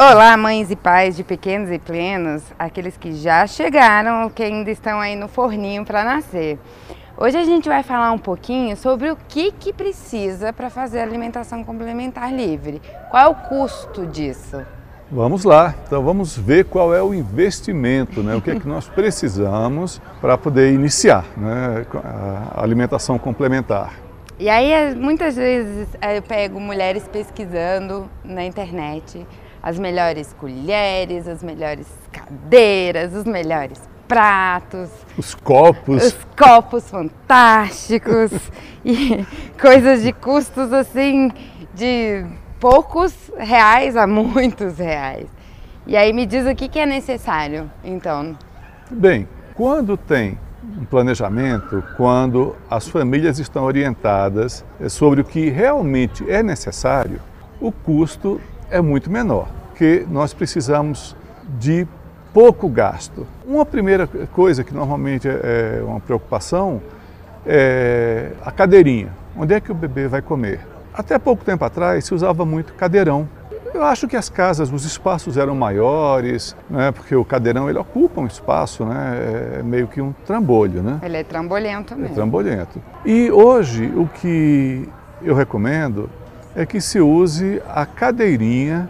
Olá, mães e pais de pequenos e plenos, aqueles que já chegaram ou que ainda estão aí no forninho para nascer. Hoje a gente vai falar um pouquinho sobre o que, que precisa para fazer a alimentação complementar livre. Qual é o custo disso? Vamos lá, então vamos ver qual é o investimento, né? o que é que nós precisamos para poder iniciar né? a alimentação complementar. E aí, muitas vezes, eu pego mulheres pesquisando na internet as melhores colheres, as melhores cadeiras, os melhores pratos. Os copos. Os copos fantásticos. e coisas de custos assim, de poucos reais a muitos reais. E aí me diz o que, que é necessário, então. Bem, quando tem um planejamento, quando as famílias estão orientadas sobre o que realmente é necessário, o custo é muito menor, que nós precisamos de pouco gasto. Uma primeira coisa que normalmente é, é uma preocupação é a cadeirinha. Onde é que o bebê vai comer? Até pouco tempo atrás se usava muito cadeirão. Eu acho que as casas, os espaços eram maiores, né, porque o cadeirão ele ocupa um espaço, né, é meio que um trambolho, né? Ele é trambolhento mesmo. É trambolhento. E hoje o que eu recomendo é que se use a cadeirinha,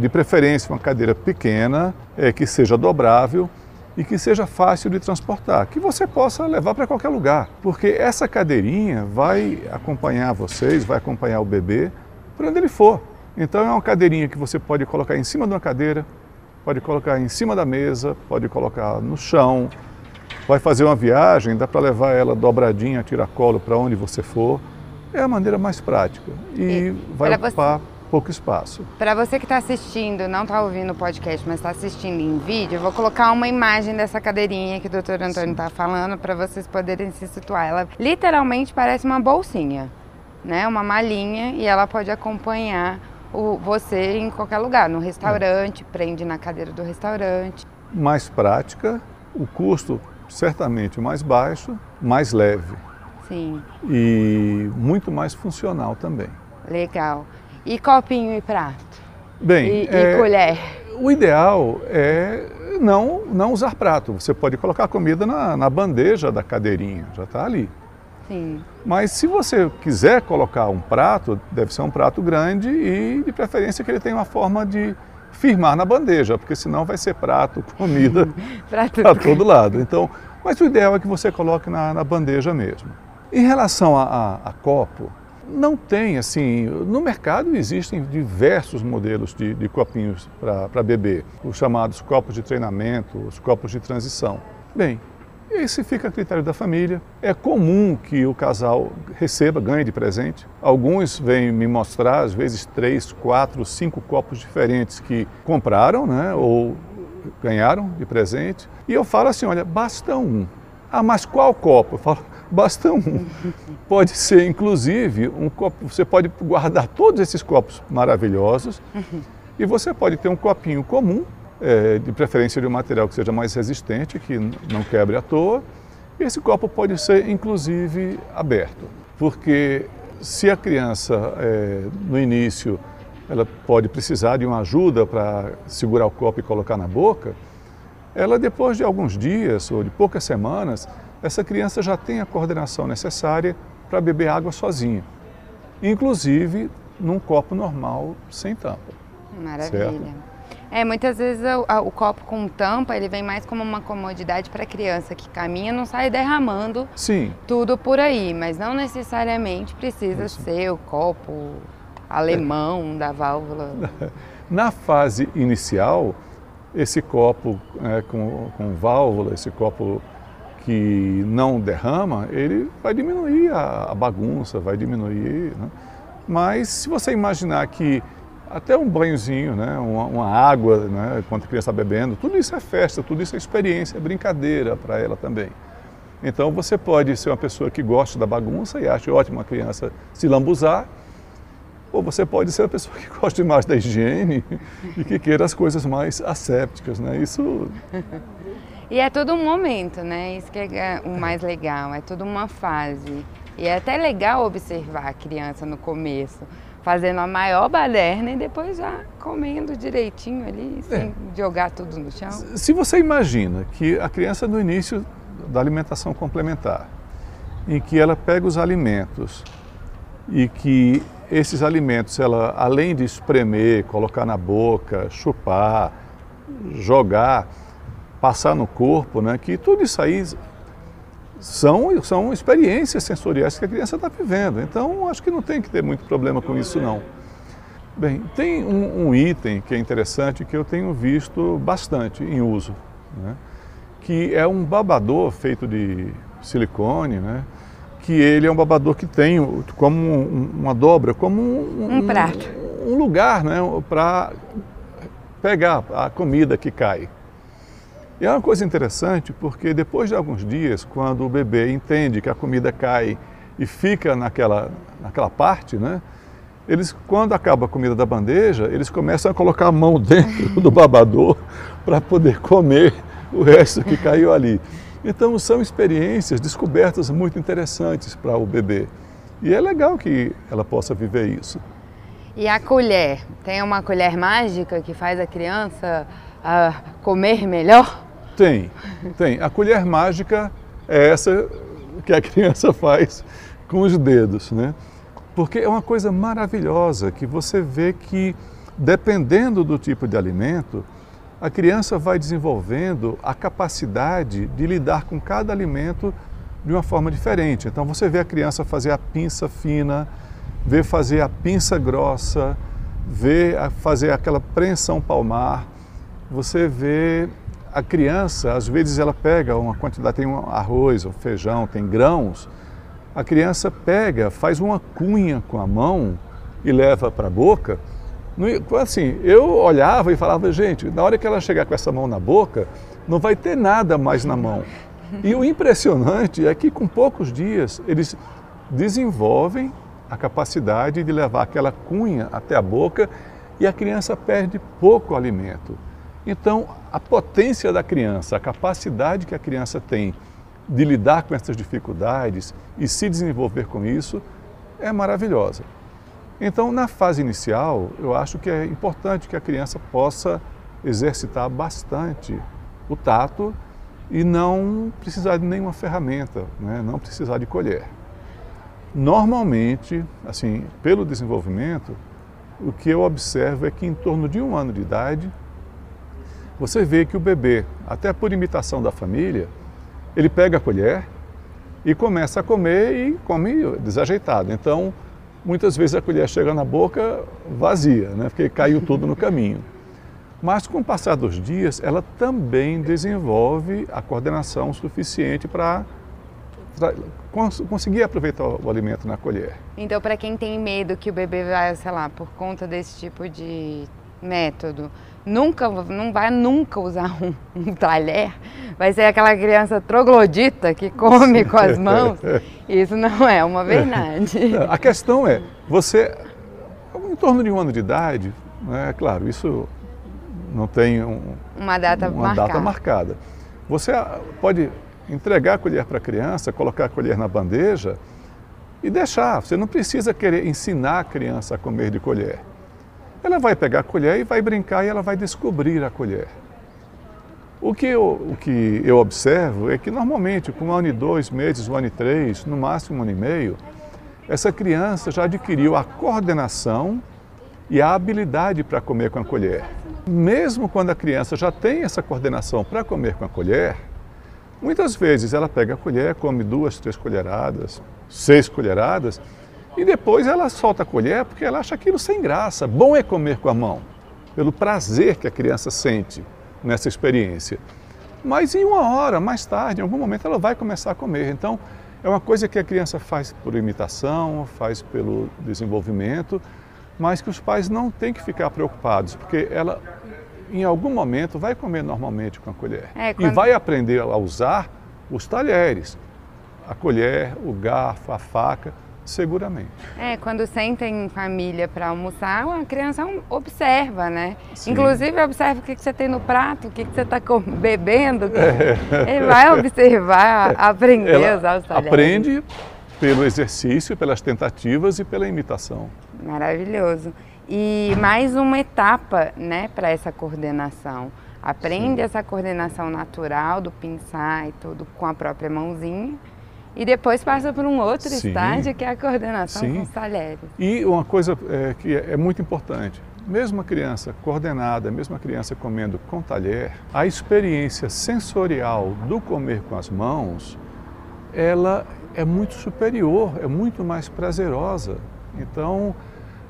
de preferência uma cadeira pequena, é, que seja dobrável, e que seja fácil de transportar, que você possa levar para qualquer lugar, porque essa cadeirinha vai acompanhar vocês, vai acompanhar o bebê por onde ele for. Então é uma cadeirinha que você pode colocar em cima de uma cadeira, pode colocar em cima da mesa, pode colocar no chão. Vai fazer uma viagem, dá para levar ela dobradinha, tiracolo para onde você for. É a maneira mais prática e, e vai ocupar você pouco espaço. Para você que está assistindo, não está ouvindo o podcast, mas está assistindo em vídeo, eu vou colocar uma imagem dessa cadeirinha que o doutor Antônio está falando para vocês poderem se situar. Ela literalmente parece uma bolsinha, né? Uma malinha e ela pode acompanhar o, você em qualquer lugar, no restaurante, é. prende na cadeira do restaurante. Mais prática, o custo certamente mais baixo, mais leve. Sim. E muito mais funcional também. Legal. E copinho e prato? Bem, e, é, e colher? O ideal é não, não usar prato. Você pode colocar a comida na, na bandeja da cadeirinha, já está ali. Sim. Mas se você quiser colocar um prato, deve ser um prato grande e de preferência que ele tenha uma forma de firmar na bandeja, porque senão vai ser prato, comida para todo lado. Então, mas o ideal é que você coloque na, na bandeja mesmo. Em relação a, a, a copo, não tem, assim, no mercado existem diversos modelos de, de copinhos para beber, os chamados copos de treinamento, os copos de transição. Bem, esse fica a critério da família. É comum que o casal receba, ganhe de presente. Alguns vêm me mostrar, às vezes, três, quatro, cinco copos diferentes que compraram, né, ou ganharam de presente. E eu falo assim, olha, basta um. Ah, mas qual copo? Eu falo, basta um. Pode ser, inclusive, um copo. Você pode guardar todos esses copos maravilhosos e você pode ter um copinho comum, é, de preferência de um material que seja mais resistente, que não quebre à toa. Esse copo pode ser, inclusive, aberto, porque se a criança, é, no início, ela pode precisar de uma ajuda para segurar o copo e colocar na boca, ela depois de alguns dias ou de poucas semanas, essa criança já tem a coordenação necessária para beber água sozinha, inclusive num copo normal sem tampa. Maravilha. Certo? É, muitas vezes o, o, copo com tampa ele vem mais como uma comodidade para a criança que caminha, não sai derramando Sim. tudo por aí, mas não necessariamente precisa Isso. ser o copo alemão é. da válvula. Na fase inicial, esse copo é, com, com válvula, esse copo que não derrama, ele vai diminuir a, bagunça, vai diminuir. Né? Mas se você imaginar que até um banhozinho, né? uma, uma água, né? enquanto a criança está bebendo, tudo isso é festa, tudo isso é experiência, é brincadeira para ela também. Então você pode ser uma pessoa que gosta da bagunça e acha ótimo a criança se lambuzar, ou você pode ser uma pessoa que gosta mais da higiene e que queira as coisas mais assépticas, né? Isso e é todo um momento, né? Isso que é o mais legal, é toda uma fase. E é até legal observar a criança no começo, fazendo a maior baderna e depois já comendo direitinho ali, é. sem jogar tudo no chão. Se você imagina que a criança no início da alimentação complementar, em que ela pega os alimentos e que esses alimentos, ela além de espremer, colocar na boca, chupar, jogar, passar no corpo, né, que tudo isso aí são, são experiências sensoriais que a criança está vivendo. Então, acho que não tem que ter muito problema com isso, não. Bem, tem um, um item que é interessante que eu tenho visto bastante em uso, né? que é um babador feito de silicone, né? que ele é um babador que tem como uma dobra, como um, um prato. Um, um lugar né? para pegar a comida que cai. E é uma coisa interessante porque depois de alguns dias, quando o bebê entende que a comida cai e fica naquela, naquela parte, né? Eles, quando acaba a comida da bandeja, eles começam a colocar a mão dentro do babador para poder comer o resto que caiu ali. Então são experiências, descobertas muito interessantes para o bebê. E é legal que ela possa viver isso. E a colher? Tem uma colher mágica que faz a criança uh, comer melhor? Tem, tem. A colher mágica é essa que a criança faz com os dedos, né? Porque é uma coisa maravilhosa que você vê que, dependendo do tipo de alimento, a criança vai desenvolvendo a capacidade de lidar com cada alimento de uma forma diferente. Então você vê a criança fazer a pinça fina, vê fazer a pinça grossa, vê fazer aquela preensão palmar, você vê a criança, às vezes ela pega uma quantidade, tem um arroz, um feijão, tem grãos, a criança pega, faz uma cunha com a mão e leva para a boca. Assim, eu olhava e falava, gente, na hora que ela chegar com essa mão na boca, não vai ter nada mais na mão. E o impressionante é que com poucos dias eles desenvolvem a capacidade de levar aquela cunha até a boca e a criança perde pouco alimento. Então, a potência da criança, a capacidade que a criança tem de lidar com essas dificuldades e se desenvolver com isso é maravilhosa. Então, na fase inicial, eu acho que é importante que a criança possa exercitar bastante o tato e não precisar de nenhuma ferramenta, né? não precisar de colher. Normalmente, assim, pelo desenvolvimento, o que eu observo é que em torno de um ano de idade, você vê que o bebê, até por imitação da família, ele pega a colher e começa a comer e come desajeitado. Então, muitas vezes a colher chega na boca vazia, né? porque caiu tudo no caminho. Mas com o passar dos dias, ela também desenvolve a coordenação suficiente para conseguir aproveitar o alimento na colher. Então, para quem tem medo que o bebê vai, sei lá, por conta desse tipo de método, nunca, não vai nunca usar um, um, talher, vai ser aquela criança troglodita que come com as mãos. Isso não é uma verdade. A questão é, você, em torno de um ano de idade, é claro, isso não tem um, uma, data, uma marcada. data marcada. Você pode entregar a colher para a criança, colocar a colher na bandeja e deixar. Você não precisa querer ensinar a criança a comer de colher. Ela vai pegar a colher e vai brincar e ela vai descobrir a colher. O que eu, o que eu observo é que normalmente com um ano e dois meses, um ano e três, no máximo um ano e meio, essa criança já adquiriu a coordenação e a habilidade para comer com a colher. Mesmo quando a criança já tem essa coordenação para comer com a colher, muitas vezes ela pega a colher, come duas, três colheradas, seis colheradas e depois ela solta a colher porque ela acha aquilo sem graça. Bom é comer com a mão, pelo prazer que a criança sente nessa experiência. Mas em uma hora, mais tarde, em algum momento, ela vai começar a comer. Então, é uma coisa que a criança faz por imitação, faz pelo desenvolvimento, mas que os pais não têm que ficar preocupados, porque ela, em algum momento, vai comer normalmente com a colher. É, quando... E vai aprender a usar os talheres, a colher, o garfo, a faca, Seguramente. É, quando sentem em família para almoçar, a criança observa, né? Sim. Inclusive observa o que, você tem no prato, o que, você está bebendo. É. Ele vai observar, aprender Ela a usar os talheres. Aprende pelo exercício, pelas tentativas e pela imitação. Maravilhoso. E mais uma etapa né, para essa coordenação. Aprende Sim. essa coordenação natural do pinçar e tudo com a própria mãozinha. E depois passa por um outro Sim. estágio que é a coordenação Sim. com os talheres. E uma coisa é, que é muito importante, mesmo a criança coordenada, mesmo a criança comendo com talher, a experiência sensorial do comer com as mãos, ela é muito superior, é muito mais prazerosa. Então,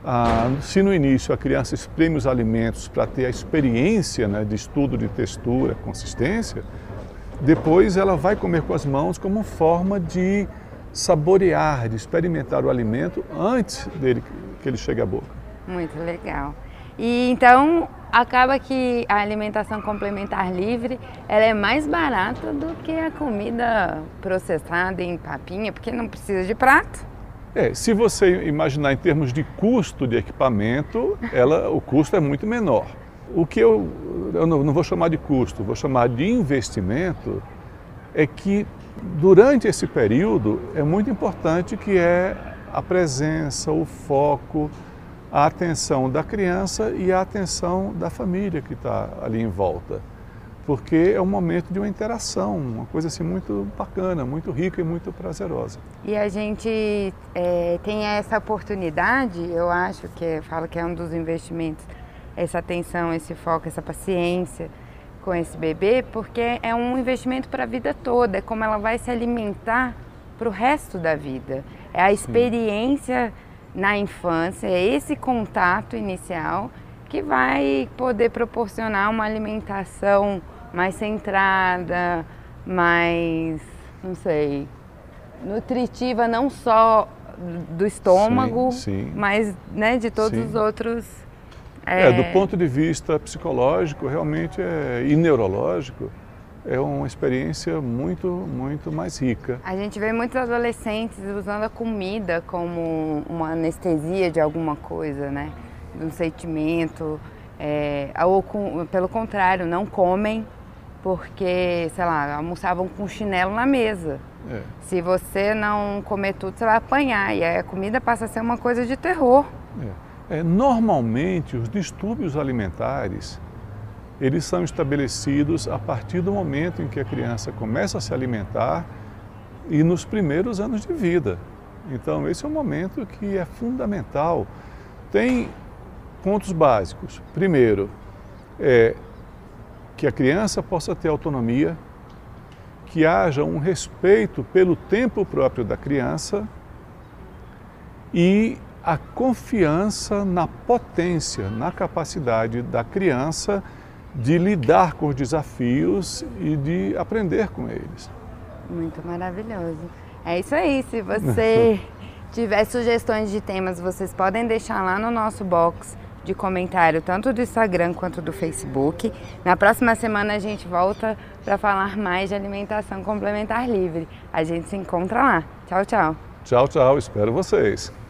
ah, se no início a criança espreme os alimentos para ter a experiência né, de estudo de textura, consistência, depois ela vai comer com as mãos como forma de saborear, de experimentar o alimento antes dele que ele chegue à boca. Muito legal. E então acaba que a alimentação complementar livre ela é mais barata do que a comida processada em papinha, porque não precisa de prato. É, se você imaginar em termos de custo de equipamento, ela, o custo é muito menor. O que eu, eu não, vou chamar de custo, vou chamar de investimento, é que durante esse período é muito importante que é a presença, o foco, a atenção da criança e a atenção da família que está ali em volta porque é um momento de uma interação, uma coisa assim muito bacana, muito rica e muito prazerosa. E a gente é, tem essa oportunidade, eu acho que eu falo que é um dos investimentos, essa atenção, esse foco, essa paciência com esse bebê, porque é um investimento para a vida toda, é como ela vai se alimentar para o resto da vida. É a experiência Sim. na infância, é esse contato inicial que vai poder proporcionar uma alimentação mais centrada, mais, não sei, nutritiva não só do estômago, sim, sim. mas né, de todos sim. os outros. É... é... do ponto de vista psicológico, realmente é, e neurológico, é uma experiência muito, muito mais rica. A gente vê muitos adolescentes usando a comida como uma anestesia de alguma coisa, né? De um sentimento. É, ou com, pelo contrário, não comem porque, sei lá, almoçavam com chinelo na mesa. É. Se você não comer tudo, você vai apanhar. E aí a comida passa a ser uma coisa de terror. É. É, normalmente, os distúrbios alimentares, eles são estabelecidos a partir do momento em que a criança começa a se alimentar e nos primeiros anos de vida. Então, esse é um momento que é fundamental. Tem pontos básicos. Primeiro, é, que a criança possa ter autonomia, que haja um respeito pelo tempo próprio da criança e a confiança na potência, na capacidade da criança de lidar com os desafios e de aprender com eles. Muito maravilhoso. É isso aí. Se você tiver sugestões de temas, vocês podem deixar lá no nosso box de comentário, tanto do Instagram quanto do Facebook. Na próxima semana a gente volta para falar mais de alimentação complementar livre. A gente se encontra lá. Tchau, tchau. Tchau, tchau. Espero vocês.